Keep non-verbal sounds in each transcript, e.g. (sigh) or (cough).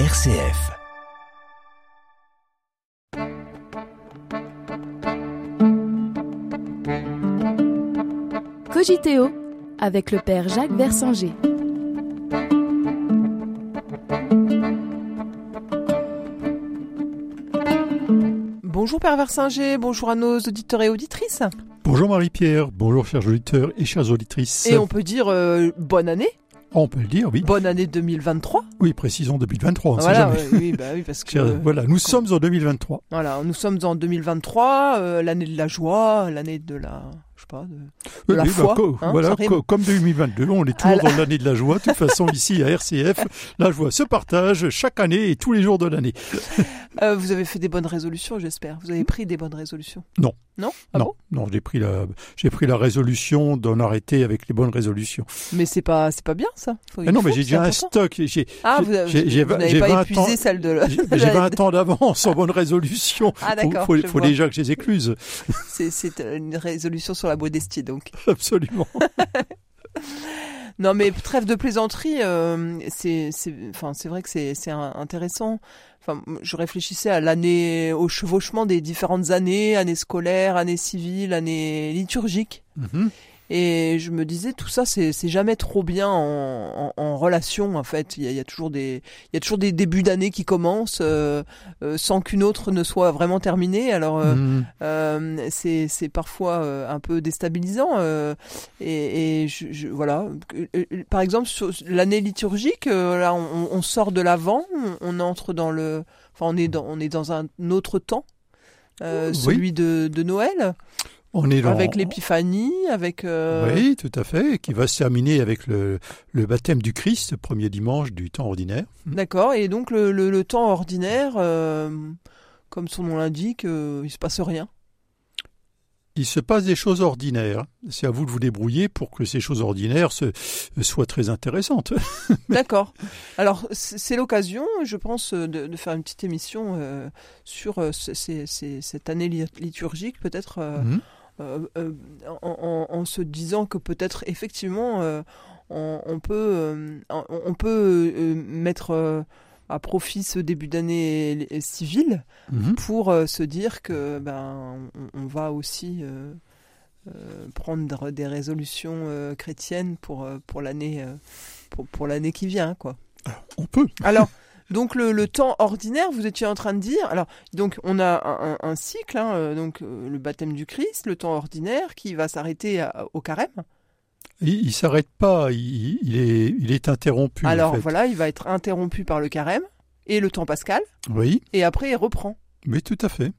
RCF. Cogiteo avec le père Jacques Versanger. Bonjour Père Versinger, bonjour à nos auditeurs et auditrices. Bonjour Marie-Pierre, bonjour chers auditeurs et chères auditrices. Et on peut dire euh, bonne année, On peut le dire, oui. bonne année 2023. Oui, précisons 2023, on ne sait Voilà, jamais. oui, bah oui, parce (laughs) que euh, voilà, nous sommes en 2023. voilà, nous sommes en 2023, euh, l'année de la joie, l'année de la, sais pas, de, de Oui, la oui, bah, foi. co- hein, voilà, ça rime. co- comme 2022, on est toujours dans l'année de la joie. De toute façon, ici à RCF, la joie se partage chaque année et tous les jours de l'année. (laughs) Euh, vous avez fait des bonnes résolutions, j'espère. Vous avez pris des bonnes résolutions. Non. Non. Ah non, bon? Non, j'ai pris la, j'ai pris la résolution d'en arrêter avec les bonnes résolutions. Mais c'est pas, c'est pas bien ça. Faut- Ah non, faut, mais j'ai déjà un stock. J'ai, Ah, vous, j'ai- pas 20 épuisé ans- celle de. j'ai (laughs) j'ai 20 ans d'avance en bonnes résolutions. Ah Faut- d'accord. faut, faut vois. déjà que je les écluse. C'est une résolution sur la modestie donc. (laughs) Absolument. (laughs) Non, mais trêve de plaisanterie, euh, c'est, enfin, c'est vrai que c'est, intéressant. Enfin, je réfléchissais à l'année, au chevauchement des différentes années, années scolaires, années civiles, années liturgiques. Mhm. Et je me disais, tout ça, c'est, jamais trop bien en, en, en relation, en fait. Il y a, il y a toujours des, il y a toujours des débuts d'année qui commencent euh, euh, sans qu'une autre ne soit vraiment terminée. Alors, euh, Mhm. euh, c'est c'est parfois euh, un peu déstabilisant euh, et, et je, je- voilà par exemple l'année liturgique euh, là on, on sort de l'avant on, on entre dans le enfin on est dans on est dans un autre temps euh, Oui. celui de, de Noël On est dans, avec l'épiphanie avec euh, Oui, tout à fait, qui va se terminer avec le, le baptême du Christ, premier dimanche du temps ordinaire. d'accord et donc le, le, le temps ordinaire euh, comme son nom l'indique euh, il se passe rien? Il se passe des choses ordinaires. C'est à vous de vous débrouiller pour que ces choses ordinaires se, soient très intéressantes. (laughs) D'accord. Alors, c'est l'occasion, je pense, de, de faire une petite émission euh, sur euh, ce- ces- ces- cette année li- liturgique, peut-être euh, Mhm. Euh, euh, en, en- en se disant que peut-être effectivement euh, on, on peut, on, peut mettre à profit ce début d'année civile Mhm. pour se dire que ben on, on va aussi prendre des résolutions chrétiennes pour pour l'année pour, pour l'année qui vient quoi. On peut. Alors donc le, le temps ordinaire, vous étiez en train de dire. Alors donc on a un, cycle, hein, euh, donc euh, le baptême du Christ, le temps ordinaire qui va s'arrêter au carême. Il, il s'arrête pas, il, il est, il est interrompu. en Alors fait. voilà, il va être interrompu par le carême et le temps pascal, Oui, et après il reprend. mais tout à fait.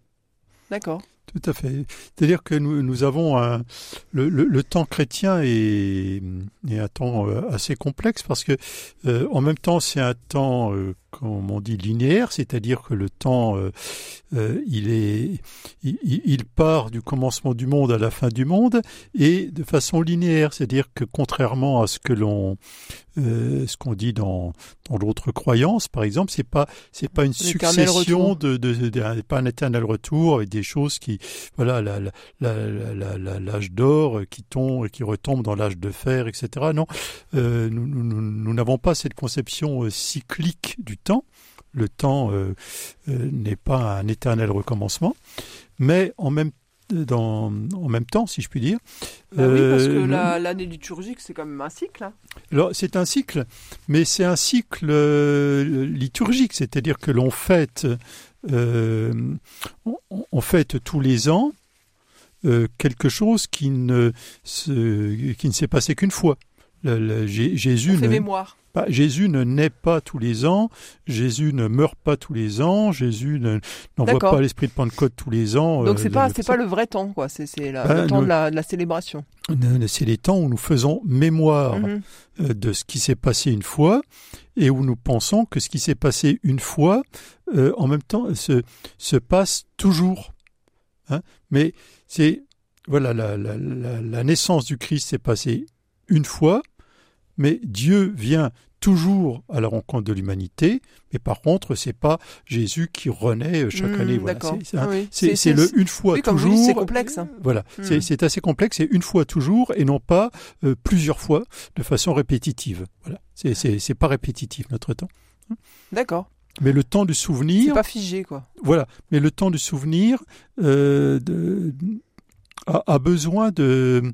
D'accord. Tout à fait. C'est-à-dire que nous, nous avons un, le, le, le temps chrétien est, est un temps euh, assez complexe parce que euh, en même temps c'est un temps, euh, comme on dit, linéaire, c'est-à-dire que le temps, euh, il est, il, il- part du commencement du monde à la fin du monde et de façon linéaire, c'est-à-dire que contrairement à ce que l'on, ce qu'on dit dans dans d'autres croyances, par exemple, c'est pas c'est pas une succession de, de, de- de- pas un éternel retour avec des choses qui voilà la- la- la- l'âge d'or qui tombe qui retombe dans l'âge de fer etc non Euh, nous n'avons pas cette conception euh, cyclique du temps le temps euh, euh, n'est pas un éternel recommencement mais en même dans, en même temps, si je puis dire. Bah oui, parce que Euh, la- l'année liturgique c'est quand même un cycle. hein. Alors, c'est un cycle, mais c'est un cycle euh, liturgique, c'est-à-dire que l'on fête, on, on fête tous les ans euh, quelque chose qui ne, se- qui ne s'est passé qu'une fois. Le- le- Jé- Jésus, ne, pas- Jésus ne naît pas tous les ans, Jésus ne meurt pas tous les ans, Jésus ne- n'envoie pas l'esprit de Pentecôte tous les ans. Donc euh, c'est pas le- c'est pas le vrai temps quoi. C'est Bah, le temps nous- de la, de la célébration. C'est les temps où nous faisons mémoire Mhm. euh, de ce qui s'est passé une fois et où nous pensons que ce qui s'est passé une fois, euh, en même temps, se, se passe toujours. Hein Mais c'est voilà la, la, la, la naissance du Christ s'est passée une fois, mais Dieu vient toujours à la rencontre de l'humanité. Mais par contre, c'est pas Jésus qui renaît euh, chaque Mhm, année. Voilà. D'accord. C'est- c'est Oui. c'est c'est le une fois oui, toujours. c'est complexe, hein. Voilà, Mhm. c'est c'est assez complexe. C'est une fois toujours et non pas euh, plusieurs fois de façon répétitive. Voilà, c'est c'est c'est pas répétitif notre temps. D'accord. Mais le temps du C'est souvenir, pas figé, quoi. voilà. Mais le temps du souvenir euh, de- a, a besoin de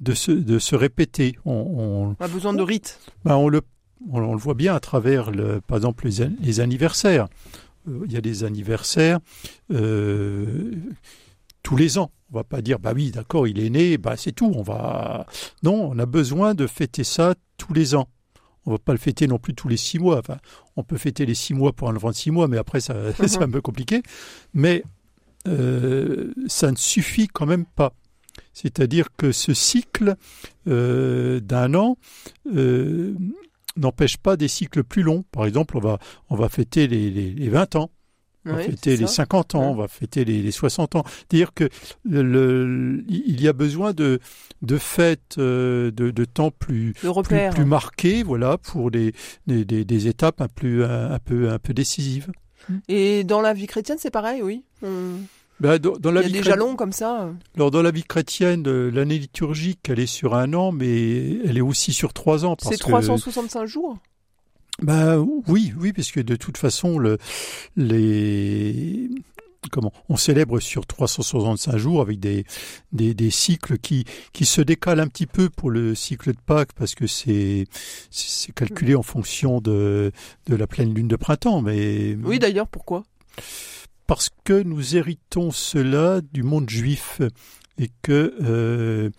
de se, de se répéter. On, on, On a besoin de rites. ben, on le on, on le voit bien à travers, le, par exemple, les, an- les anniversaires. Euh, Il y a des anniversaires euh, tous les ans. On va pas dire, bah oui, d'accord, il est né, bah c'est tout. On va non, on a besoin de fêter ça tous les ans. On va pas le fêter non plus tous les six mois. Enfin, on peut fêter les six mois pour un enfant de six mois, mais après ça, (laughs) c'est un peu compliqué. Mais euh, ça ne suffit quand même pas. C'est-à-dire que ce cycle euh, d'un an euh, n'empêche pas des cycles plus longs. Par exemple, on va, on va fêter les, les, les 20 ans, on va fêter les ça. 50 ans, Ouais. on va fêter les, les 60 ans. C'est-à-dire que le, le- il y a besoin de, de fêtes, euh, de, de temps plus, plus, plus marqués, voilà, pour des, des, étapes un, plus, un, un peu, un peu décisives. Et dans la vie chrétienne, c'est pareil, oui. Ben, dans, dans Il la y a vie des jalons comme ça. alors, dans la vie chrétienne, euh, l'année liturgique, elle est sur un an, mais elle est aussi sur trois ans. C'est que- 365 jours? Ben oui, oui, parce que de toute façon, le, les comment on célèbre sur 365 jours avec des, des, des cycles qui, qui se décalent un petit peu pour le cycle de Pâques parce que c'est c'est calculé en fonction de, de la pleine lune de printemps, mais Oui, d'ailleurs, pourquoi? Parce que nous héritons cela du monde juif et que euh,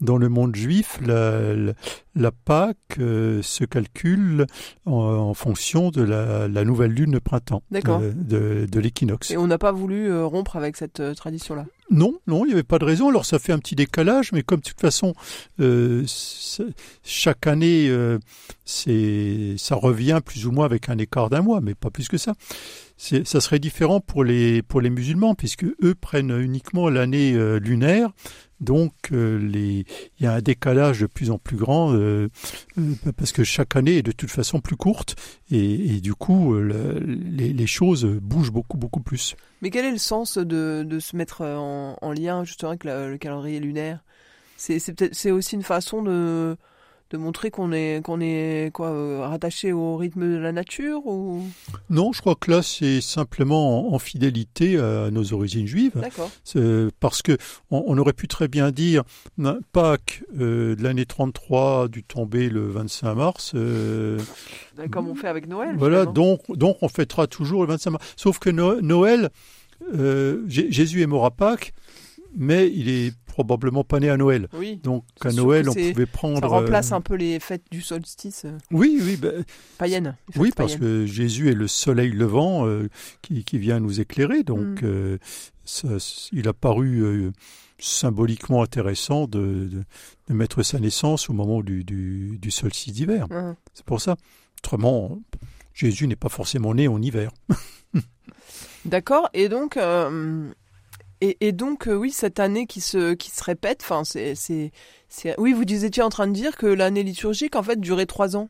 dans le monde juif, la, la, la Pâque euh, se calcule en, en fonction de la, la nouvelle lune de printemps, D'accord. de, de, l'équinoxe. Et on n'a pas voulu euh, rompre avec cette euh, tradition-là? Non, non, il n'y avait pas de raison. Alors ça fait un petit décalage, mais comme de toute façon, euh, chaque année, euh, ça revient plus ou moins avec un écart d'un mois, mais pas plus que ça. Ça serait différent pour les pour les musulmans, puisque eux prennent uniquement l'année euh, lunaire. Donc euh, il y a un décalage de plus en plus grand euh, parce que chaque année est de toute façon plus courte et, du coup le- les, choses bougent beaucoup beaucoup plus. Mais quel est le sens de, de se mettre en, en lien justement avec le calendrier lunaire? C'est aussi une façon de de montrer qu'on est qu'on est quoi euh, rattaché au rythme de la nature ou? Non, je crois que là, c'est simplement en, en fidélité à nos origines juives. C'est Parce que on, on aurait pu très bien dire Pâques euh, de l'année 33 du tombé le 25 mars. euh, comme on fait avec Noël voilà, finalement. donc, donc on fêtera toujours le 25 mars. Sauf que No- Noël, euh, Jésus est mort à Pâques, mais il est probablement pas né à Noël. oui Donc à Noël, on pouvait prendre. ça remplace euh, un peu les fêtes du solstice euh, Oui, oui, les fêtes Oui, parce que Jésus est le soleil levant euh, qui, qui vient nous éclairer. Donc, Mm. euh, ça, il a paru euh, symboliquement intéressant de, de, de mettre sa naissance au moment du, du, du solstice d'hiver. Hein. C'est pour ça. Autrement, Jésus n'est pas forcément né en hiver. (laughs) D'accord. Et donc, euh, et, et donc, euh, oui, cette année qui se qui se répète. Enfin, c'est c'est. Oui, vous étiez en train de dire que l'année liturgique en fait durait trois ans.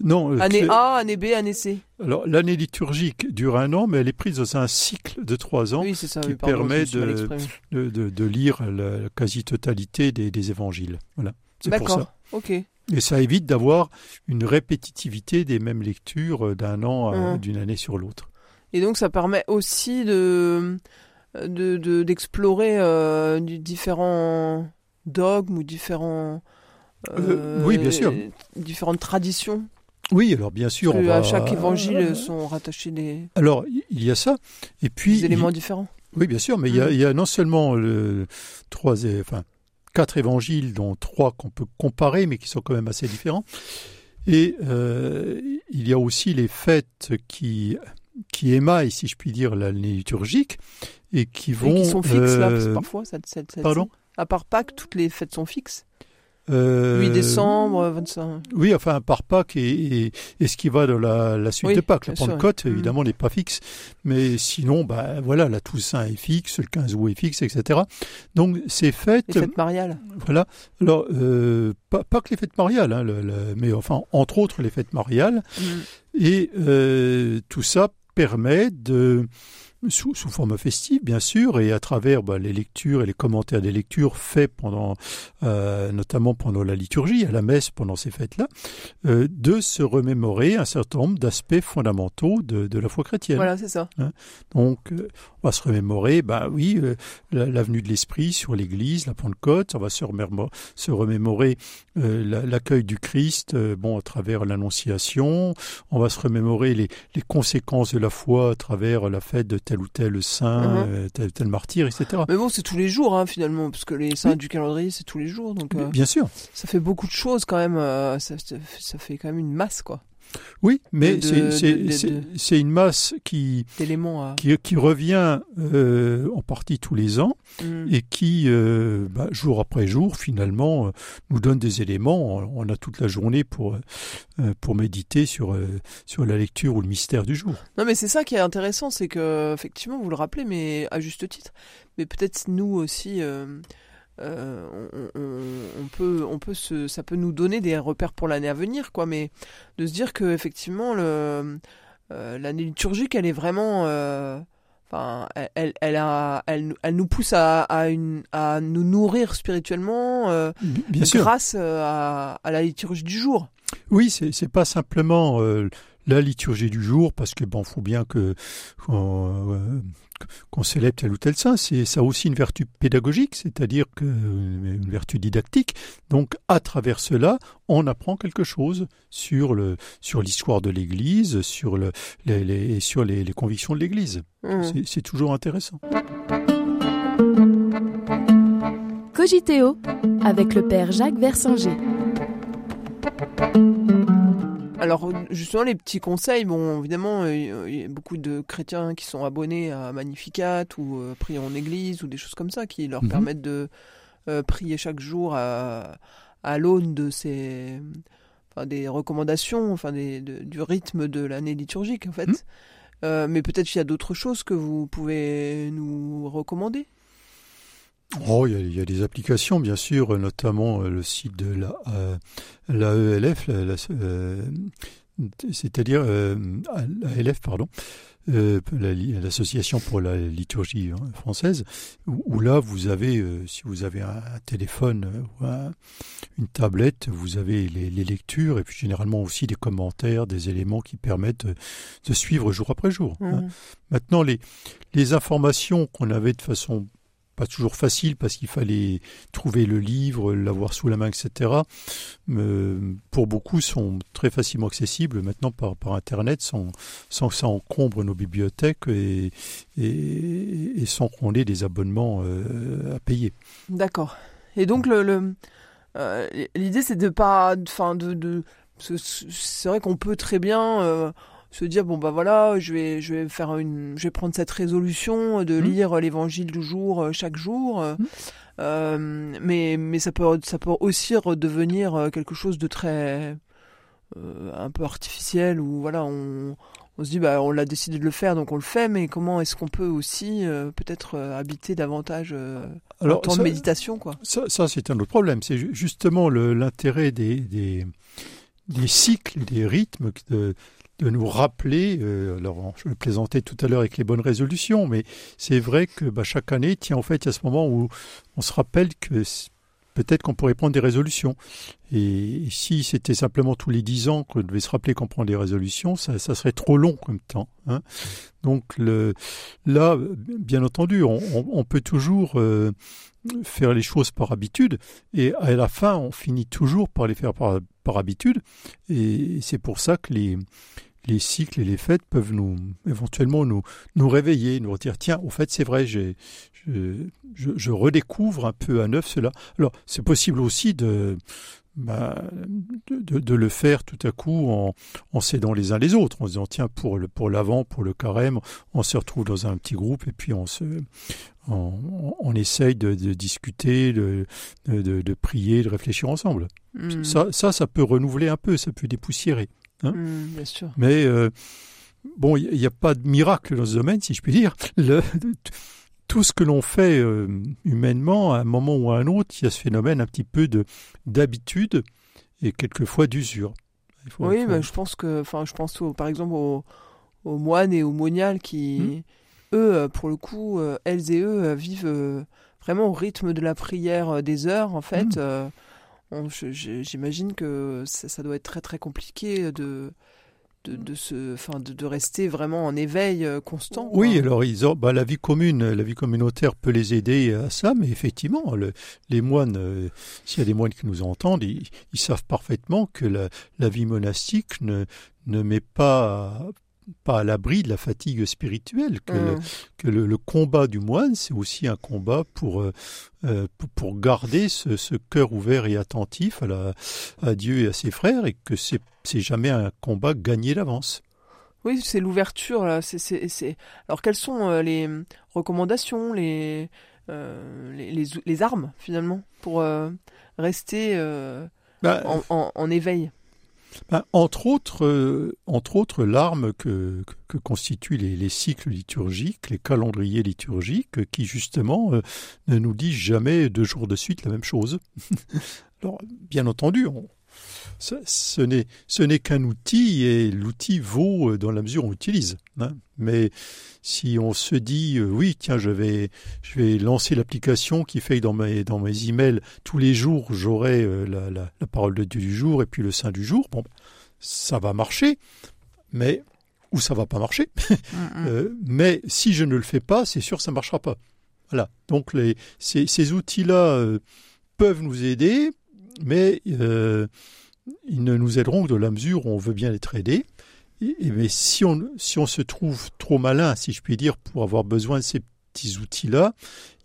Non, euh, Année A, année B, année C. alors l'année liturgique dure un an, mais elle est prise dans un cycle de trois ans Oui, ça. qui oui, pardon, permet de- de, de, de lire la, quasi-totalité des, des évangiles. Voilà. C'est pour ça. D'accord. Ok. Et ça évite d'avoir une répétitivité des mêmes lectures euh, d'un an, Mhm. d'une année sur l'autre. Et donc, ça permet aussi de de de- d'explorer euh, différents dogmes ou différents. Euh, oui, bien sûr. Différentes traditions. Oui, alors bien sûr, on va... à chaque évangile sont rattachés des, Alors, il y a ça. Et puis, des éléments il- différents. oui, bien sûr, mais il y, a, il y a non seulement le trois, enfin quatre évangiles, dont trois qu'on peut comparer, mais qui sont quand même assez différents. Et euh, il y a aussi les fêtes qui qui émaillent, si je puis dire, l'année liturgique et qui vont. Et qui sont fixes là, parce que euh, parfois, cette, cette, cette- pardon À part Pâques, toutes les fêtes sont fixes. euh, 8 décembre, 25. Oui, enfin, par Pâques et, et, et ce qui va dans la, la suite Oui, de Pâques. La sûr, Pentecôte, oui. Mhm. évidemment, n'est pas fixe. Mais sinon, bah, voilà, la Toussaint est fixe, le 15 août est fixe, etc. Donc, ces fêtes, Les fêtes mariales. voilà. Alors, euh, pas, pas que les fêtes mariales, hein, le- le- mais enfin, entre autres, les fêtes mariales. Mm. Et euh, tout ça permet de sous, sous, forme festive, bien sûr, et à travers bah, les lectures et les commentaires des lectures faits pendant, euh, notamment pendant la liturgie, à la messe, pendant ces fêtes-là, euh, de se remémorer un certain nombre d'aspects fondamentaux de, de, la foi chrétienne. Voilà, c'est ça. Hein Donc, euh, on va se remémorer, bah oui, euh, la, la, venue de l'Esprit sur l'Église, la Pentecôte, on va se remémorer, se remémorer l'accueil du Christ, bon, à travers l'Annonciation, on va se remémorer les, les conséquences de la foi à travers la fête de tel ou tel saint, Mhm. euh, tel ou tel martyr, etc. Mais bon, c'est tous les jours hein, finalement, parce que les saints Oui. du calendrier, c'est tous les jours. Donc euh, Bien sûr. ça fait beaucoup de choses quand même. euh, ça fait quand même une masse, quoi, Oui, mais c'est- une masse qui, à. qui, qui revient euh, en partie tous les ans Mm. et qui, euh, bah, jour après jour, finalement, euh, nous donne des éléments. On a toute la journée pour, pour méditer sur, sur la lecture ou le mystère du jour. Non, mais c'est ça qui est intéressant, c'est que effectivement, vous le rappelez, mais à juste titre. Mais peut-être nous aussi, euh, on, on- on peut, on peut se, ça peut nous donner des repères pour l'année à venir, quoi. Mais de se dire que effectivement, le, euh, l'année liturgique, elle est vraiment, euh, enfin, elle, elle, a, elle, elle nous pousse à, à, une, à nous nourrir spirituellement Bien sûr. grâce à, à la liturgie du jour. Oui, c'est c'est pas simplement la liturgie du jour, parce que bon, faut bien que euh, qu'on célèbre tel ou tel saint. C'est ça a aussi une vertu pédagogique, c'est-à-dire que une vertu didactique. Donc, à travers cela, on apprend quelque chose sur le sur l'histoire de l'Église, sur le les, les- et sur les, les convictions de l'Église. Mm. C'est- C'est toujours intéressant. Cogiteo avec le père Jacques Versinger. Alors justement les petits conseils, bon évidemment euh, il y a beaucoup de chrétiens qui sont abonnés à Magnificat ou euh, prier en église ou des choses comme ça qui leur Mhm. permettent de euh, prier chaque jour à, à l'aune de ces enfin, des recommandations, enfin des, de- du rythme de l'année liturgique en fait. Mhm. Euh, mais peut-être qu'il y a d'autres choses que vous pouvez nous recommander. Oh, il y, a, il y a des applications, bien sûr, notamment euh, le site de la euh, l'AELF, la, la- euh, c'est-à-dire euh, l'AELF, pardon, euh, la- l'association pour la liturgie hein, française, où, où là vous avez, euh, si vous avez un, téléphone euh, ou un- une tablette, vous avez les, les lectures et puis généralement aussi des commentaires, des éléments qui permettent de, de suivre jour après jour. hein. Mhm. Maintenant, les, les informations qu'on avait de façon pas toujours facile parce qu'il fallait trouver le livre, l'avoir sous la main, etc. euh, pour beaucoup sont très facilement accessibles maintenant par, Internet sans, que ça encombre nos bibliothèques et, sans qu'on ait des abonnements euh, à payer. D'accord. Et donc euh, l'idée c'est de pas, enfin c'est vrai qu'on peut très bien se dire bon bah voilà je vais je vais faire une je vais prendre cette résolution de Mhm. lire l'évangile du jour euh, chaque jour euh, Mhm. euh, mais mais ça peut ça peut aussi redevenir quelque chose de très euh, un peu artificiel où voilà on on se dit bah on l'a décidé de le faire donc on le fait mais comment est-ce qu'on peut aussi euh, peut-être euh, habiter davantage euh, un temps ça- de méditation quoi Ça, ça, c'est un autre problème. C'est ju- justement l'intérêt des, des, des cycles, des rythmes de, de nous rappeler. euh, alors, je plaisantais tout à l'heure avec les bonnes résolutions, mais c'est vrai que bah, chaque année, tiens, en fait, il y a ce moment où on se rappelle que peut-être qu'on pourrait prendre des résolutions. Et si c'était simplement tous les dix ans qu'on devait se rappeler qu'on prend des résolutions, ça, ça serait trop long comme temps. hein. Donc là, bien entendu, on peut toujours euh, faire les choses par habitude, et à la fin, on finit toujours par les faire par, par habitude, et c'est pour ça que les, les cycles et les fêtes peuvent nous éventuellement nous, nous réveiller, nous dire tiens, au fait, c'est vrai, j'ai, je, je, je redécouvre un peu à neuf cela. Alors, c'est possible aussi de, bah, de, de- le faire tout à coup en, en s'aidant les uns les autres, en se disant tiens, pour le pour l'avant, pour le carême, on se retrouve dans un petit groupe et puis on se on, on essaye de, de discuter, de, de, de prier, de réfléchir ensemble. Hmm. Ça, ça, ça peut renouveler un peu, ça peut dépoussiérer. Hmm, bien sûr. Mais euh, bon, il n'y a pas de miracle dans ce domaine, si je puis dire. (laughs) Le- tout ce que l'on fait euh, humainement, à un moment ou à un autre, il y a ce phénomène un petit peu de d'habitude et quelquefois d'usure. Oui, bah, je pense que, enfin, je pense au- par exemple aux, aux moines et aux moniales qui, Hmm. eux, pour le coup, elles et eux vivent vraiment au rythme de la prière des heures, en fait. Mmh. J'imagine que ça, ça, doit être très très compliqué de de, de, se, enfin, de, de, rester vraiment en éveil euh, constant. Oui, alors ils ont, bah, la vie commune, la vie communautaire peut les aider à ça, mais effectivement, le, les moines, euh, s'il y a des moines qui nous entendent, ils, ils savent parfaitement que la, la, vie monastique ne, ne met pas pas à l'abri de la fatigue spirituelle, que, le, que le, combat du moine, c'est aussi un combat pour, euh, euh, pour, garder ce, ce, cœur ouvert et attentif à, la, à Dieu et à ses frères, et que c'est, jamais un combat gagné d'avance. Oui, c'est l'ouverture. Alors, quelles sont euh, les recommandations, les, les, les, les, armes, finalement, pour rester bah, en, en, en éveil? Ben, entre autres, euh, l'arme que, constituent les, les, cycles liturgiques, les calendriers liturgiques, qui justement euh, ne nous disent jamais deux jours de suite la même chose. (laughs) Alors, bien entendu, ce, ce n'est qu'un outil et l'outil vaut euh, dans la mesure où on l'utilise. Hein. Mais si on se dit euh, oui tiens je vais je vais lancer l'application qui fait que dans mes dans mes emails tous les jours j'aurai euh, la, la, la, parole de Dieu du jour et puis le saint du jour bon ça va marcher mais ou ça va pas marcher (laughs) mais si je ne le fais pas c'est sûr ça marchera pas voilà donc les ces, ces outils là peuvent nous aider mais ils ne nous aideront que dans la mesure où on veut bien être aidé. Et, mais si on, si on se trouve trop malin, si je puis dire, pour avoir besoin de ces petits outils-là,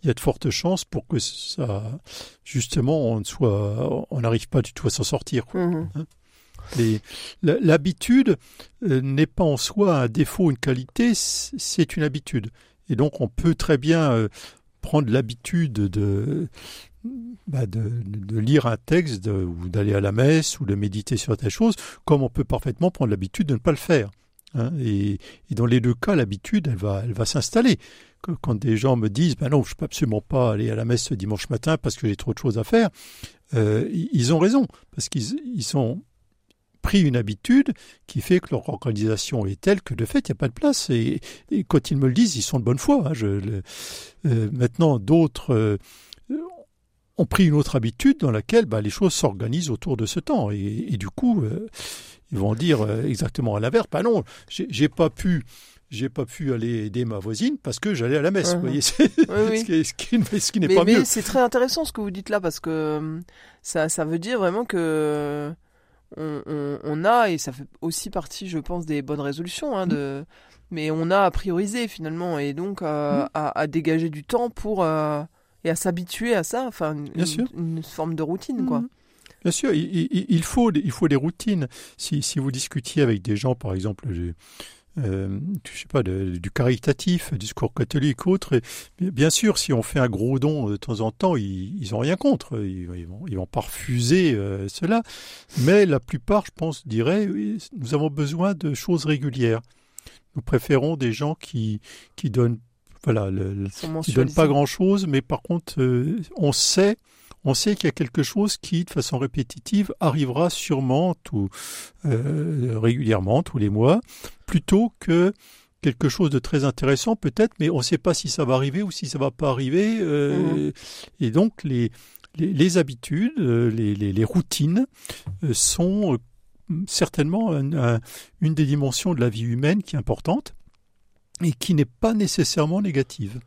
il y a de fortes chances pour que ça, justement, on soit, on n'arrive pas du tout à s'en sortir. Mmh. Hein. L'habitude euh, n'est pas en soi un défaut, une qualité, c'est une habitude. Et donc on peut très bien euh, prendre l'habitude de, bah de, lire un texte ou d'aller à la messe ou de méditer sur telle chose, comme on peut parfaitement prendre l'habitude de ne pas le faire. Hein. Et, dans les deux cas, l'habitude, elle va, elle va s'installer. Quand des gens me disent, ben non, je peux absolument pas aller à la messe ce dimanche matin parce que j'ai trop de choses à faire, euh, ils ont raison, parce qu'ils ils ont pris une habitude qui fait que leur organisation est telle que de fait, il n'y a pas de place. Et, et, quand ils me le disent, ils sont de bonne foi. Hein. Je, le, euh, maintenant, d'autres... Euh, ont pris une autre habitude dans laquelle bah, les choses s'organisent autour de ce temps. Et, et du coup, euh, ils vont dire euh, exactement à l'inverse, bah non, j'ai pas pu j'ai pas pu aller aider ma voisine parce que j'allais à la messe. Vous voyez, (laughs) oui, oui. ce qui, ce qui n'est pas mais mieux. c'est très intéressant ce que vous dites là parce que euh, ça, ça veut dire vraiment que on, on, on, a et ça fait aussi partie, je pense, des bonnes résolutions. Hein, de, Mais on a à prioriser finalement et donc à, mm. à, à dégager du temps pour et à s'habituer à ça, enfin une, une, forme de routine quoi. Mhm. Bien sûr, il, il, faut, il faut des routines. Si, si vous discutiez avec des gens, par exemple, euh, je sais pas, de, du caritatif, du discours catholique, autre, et, bien sûr, si on fait un gros don de temps en temps, ils, ils ont rien contre, ils, ils, vont, ils vont pas refuser euh, cela. Mais la plupart, je pense, diraient, oui, nous avons besoin de choses régulières. Nous préférons des gens qui, qui donnent voilà, le, qui donne pas grand-chose, mais par contre, euh, on sait, on sait qu'il y a quelque chose qui, de façon répétitive, arrivera sûrement tout euh, régulièrement tous les mois, plutôt que quelque chose de très intéressant peut-être, mais on ne sait pas si ça va arriver ou si ça va pas arriver. Euh, mmh. Et donc les les, les habitudes, les, les, les, routines sont certainement une des dimensions de la vie humaine qui est importante et qui n'est pas nécessairement négative.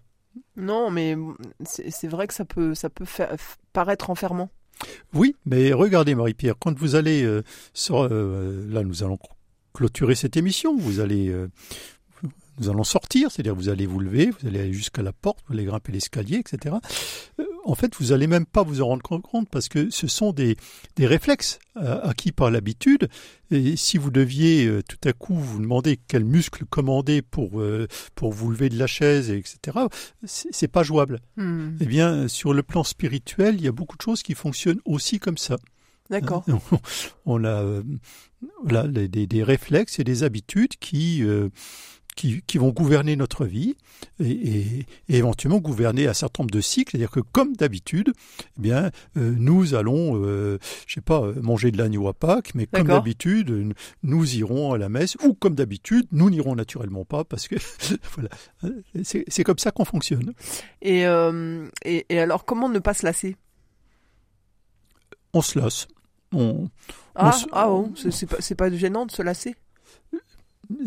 Non, mais c'est vrai que ça peut, ça peut faire, paraître enfermant. Oui, mais regardez Marie-Pierre, quand vous allez, euh, sur, euh, là nous allons clôturer cette émission, vous allez, euh, nous allons sortir, c'est-à-dire vous allez vous lever, vous allez aller jusqu'à la porte, vous allez grimper l'escalier, etc en fait, vous allez même pas vous en rendre compte parce que ce sont des, des réflexes euh, acquis par l'habitude. Et si vous deviez euh, tout à coup vous demander quel muscle commander pour euh, pour vous lever de la chaise, etc., c'est pas jouable. Hmm. Eh bien, sur le plan spirituel, il y a beaucoup de choses qui fonctionnent aussi comme ça. D'accord. On a voilà, des, des, réflexes et des habitudes qui qui, qui, vont gouverner notre vie et, et, éventuellement gouverner un certain nombre de cycles. C'est-à-dire que comme d'habitude, eh bien, euh, nous allons, euh, je sais pas, manger de l'agneau à Pâques, mais comme d'habitude, nous irons à la messe ou comme d'habitude, nous n'irons naturellement pas parce que (laughs) voilà, c'est comme ça qu'on fonctionne. Et, euh, et, et alors, comment ne pas se lasser? On se lasse. On, ah, ah oh, c'est pas, pas gênant de se lasser?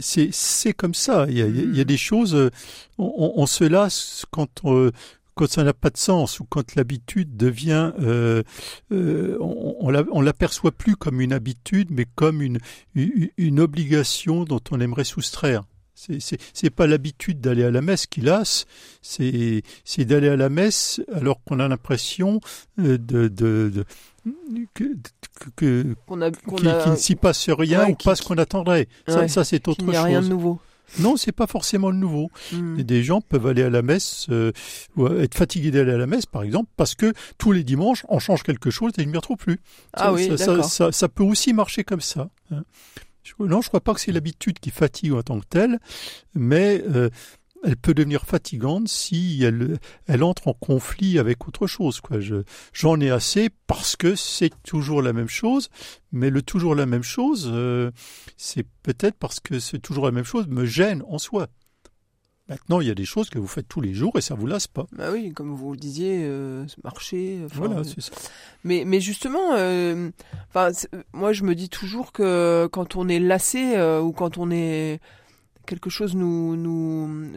C'est comme ça. Il y, a, il y, a, des choses, euh, on, on, se lasse quand, euh, quand ça n'a pas de sens ou quand l'habitude devient, euh, euh, on, on l'aperçoit plus comme une habitude, mais comme une, une obligation dont on aimerait soustraire. C'est pas l'habitude d'aller à la messe qui lasse, c'est d'aller à la messe alors qu'on a l'impression de, de, de, que, que, qu'il ne s'y passe rien ou pas ce qu'on attendrait. Ça, ça c'est autre chose. Il n'y a rien de nouveau. Non, c'est pas forcément le nouveau. Hmm. Des gens peuvent aller à la messe, euh, ou être fatigués d'aller à la messe, par exemple, parce que tous les dimanches, on change quelque chose et ils ne m'y retrouvent plus. Ah oui, ça, ça, ça, peut aussi marcher comme ça. Non, je crois pas que c'est l'habitude qui fatigue en tant que telle, mais euh, elle peut devenir fatigante si elle, elle entre en conflit avec autre chose. Quoi. Je, j'en ai assez parce que c'est toujours la même chose, mais le toujours la même chose, euh, c'est peut-être parce que c'est toujours la même chose me gêne en soi. Maintenant, il y a des choses que vous faites tous les jours et ça vous lasse pas. Bah oui, comme vous le disiez, euh, marcher. Voilà, c'est ça. Mais, mais justement, euh, moi je me dis toujours que quand on est lassé euh, ou quand on est quelque chose nous nous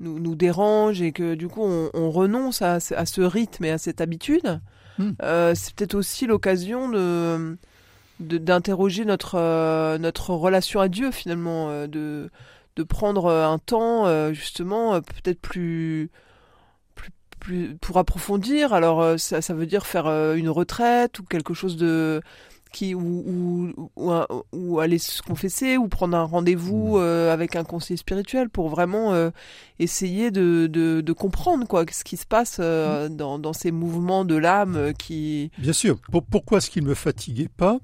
nous, nous dérange et que du coup on, on renonce à, à, ce rythme et à cette habitude, hmm. euh, c'est peut-être aussi l'occasion de d'interroger notre notre relation à Dieu finalement de de prendre euh, un temps euh, justement euh, peut-être plus, plus, plus pour approfondir. Alors ça, ça veut dire faire une retraite ou quelque chose de qui ou, ou, ou, aller se confesser ou prendre un rendez-vous mmh. avec un conseiller spirituel pour vraiment essayer de, de, de, comprendre quoi ce qui se passe mmh. dans, dans ces mouvements de l'âme qui bien sûr pourquoi est-ce qu'il ne me fatiguait pas?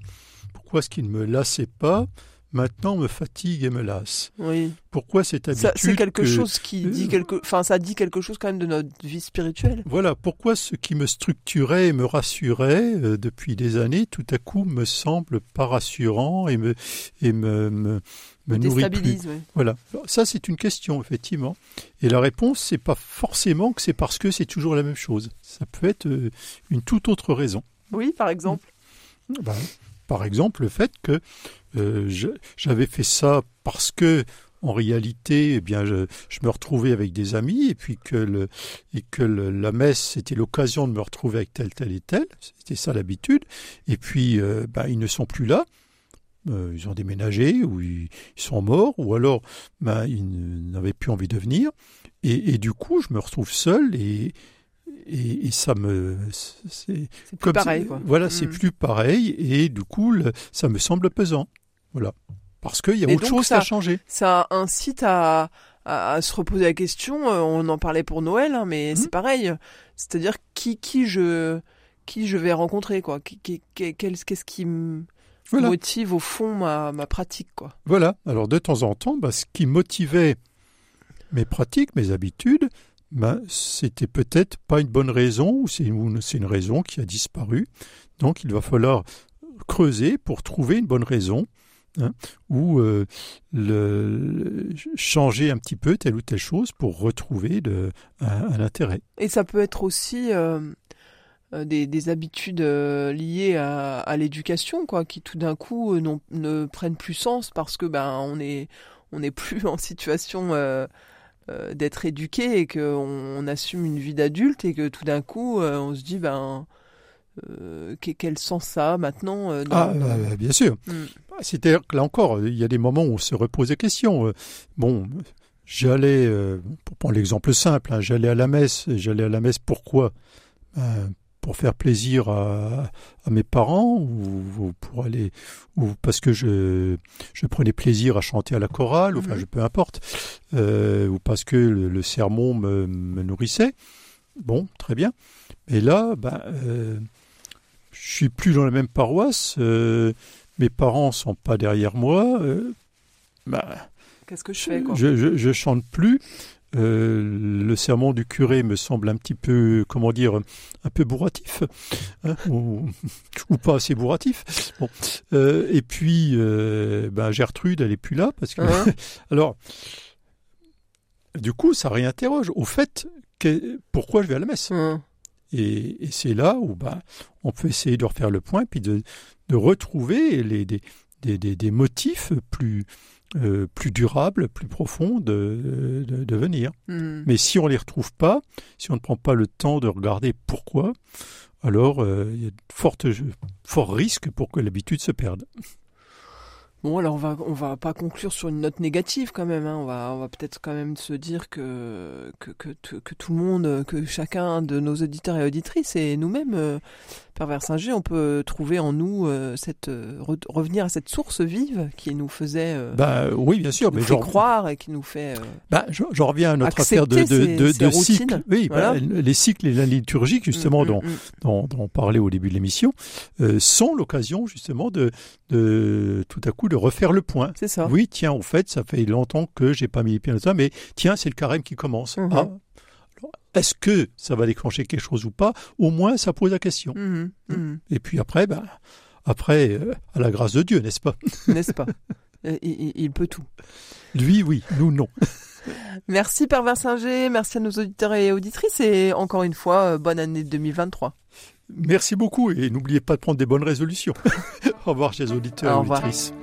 Pourquoi est-ce qu'il ne me lassait pas? Maintenant me fatigue et me lasse. Oui. Pourquoi cette habitude C'est quelque chose qui dit euh, quelque, enfin ça dit quelque chose quand même de notre vie spirituelle. Voilà. Pourquoi ce qui me structurait et me rassurait euh, depuis des années, tout à coup me semble pas rassurant et me et me me, me nourrit plus. Voilà. Ça c'est une question effectivement. Et la réponse c'est pas forcément que c'est parce que c'est toujours la même chose. Ça peut être euh, une toute autre raison. Oui, par exemple. Ben, par exemple, le fait que euh, j'avais fait ça parce que en réalité, eh bien, je, me retrouvais avec des amis et puis que, la messe, c'était l'occasion de me retrouver avec tel, tel et tel. C'était ça l'habitude. Et puis, euh, ben, ils ne sont plus là. Euh, ils ont déménagé ou ils, sont morts ou alors ben, ils n'avaient plus envie de venir. Et, et, du coup, je me retrouve seul et, et, ça me c'est plus pareil quoi. voilà c'est mm. plus pareil et du coup ça me semble pesant. Voilà. Parce qu'il y a autre chose ça, à changer. ça incite à, à, se reposer la question euh, on en parlait pour Noël hein, mais mm. c'est pareil. C'est-à-dire qui qui je qui je vais rencontrer quoi. Qu'est-ce qui me motive au fond ma, ma pratique quoi. Voilà. Alors de temps en temps bah, ce qui motivait mes pratiques mes habitudes ben, c'était peut-être pas une bonne raison ou c'est une, raison qui a disparu. Donc il va falloir creuser pour trouver une bonne raison hein, ou euh, changer un petit peu telle ou telle chose pour retrouver un, intérêt. Et ça peut être aussi euh, euh, des, des, habitudes liées à, l'éducation, quoi, qui tout d'un coup ne prennent plus sens parce que ben on est on n'est plus (laughs) en situation d'être éduqué et qu'on on assume une vie d'adulte et que tout d'un coup euh, on se dit ben euh, quel sens ça a maintenant Ah bien sûr. Mm. Bah, cest là encore, il y a des moments où on se repose des questions. bon, j'allais, pour prendre l'exemple simple, hein, j'allais à la messe. J'allais à la messe pourquoi? Ben, pour faire plaisir à, mes parents ou, pour aller ou parce que je, je prenais plaisir à chanter à la chorale, ou, enfin mhm. je peu importe, euh, ou parce que le, sermon me, me, nourrissait. Bon, très bien. Et là, ben, euh, je suis plus dans la même paroisse. Euh, mes parents sont pas derrière moi. Euh, ben, Qu'est-ce que je fais quoi? je, je, je chante plus. Euh, le sermon du curé me semble un petit peu, comment dire, un peu bourratif, hein, ou, (laughs) ou, pas assez bourratif. Bon. Euh, et puis, euh, ben Gertrude, elle est plus là parce que, Hein (laughs) alors, du coup, ça réinterroge au fait que, pourquoi je vais à la messe. Hum. Et, et c'est là où ben, on peut essayer de refaire le point, puis de, de retrouver les, des, des, des, des motifs plus, euh, plus durables, plus profonds de, de, de venir. Hum. Mais si on les retrouve pas, si on ne prend pas le temps de regarder pourquoi, alors euh, il y a de fortes, forts risques pour que l'habitude se perde. Bon, alors on va on va pas conclure sur une note négative quand même. Hein. On va on va peut-être quand même se dire que que, que tout le monde, que chacun de nos auditeurs et auditrices et nous-mêmes, euh, Pervers Singer, on peut trouver en nous euh, cette euh, re- revenir à cette source vive qui nous faisait euh, Bah oui, bien sûr, qui mais fait croire et qui nous fait bah, j'en- reviens à notre affaire de, de, de, ces- ces de routines, cycles. Oui, bah, les cycles et la liturgique, justement, mm, dont, mm, mm. dont, dont on parlait au début de l'émission, sont l'occasion justement de, de tout à coup de refaire le point. c'est ça. Oui, tiens, au fait, ça fait longtemps que j'ai pas mis les pieds dans ça, mais tiens, c'est le carême qui commence. Mhm. Ah, est-ce que ça va déclencher quelque chose ou pas? Au moins, ça pose la question. Mhm, mhm. Et puis après, ben, après, euh, à la grâce de Dieu, n'est-ce pas? (laughs) N'est-ce pas? Il, il- il peut tout. Lui, oui, nous, non. (laughs) Merci Pervers Singer, merci à nos auditeurs et auditrices et encore une fois, euh, bonne année 2023. Merci beaucoup et n'oubliez pas de prendre des bonnes résolutions. (laughs) Au revoir, chers auditeurs Au et revoir. auditrices.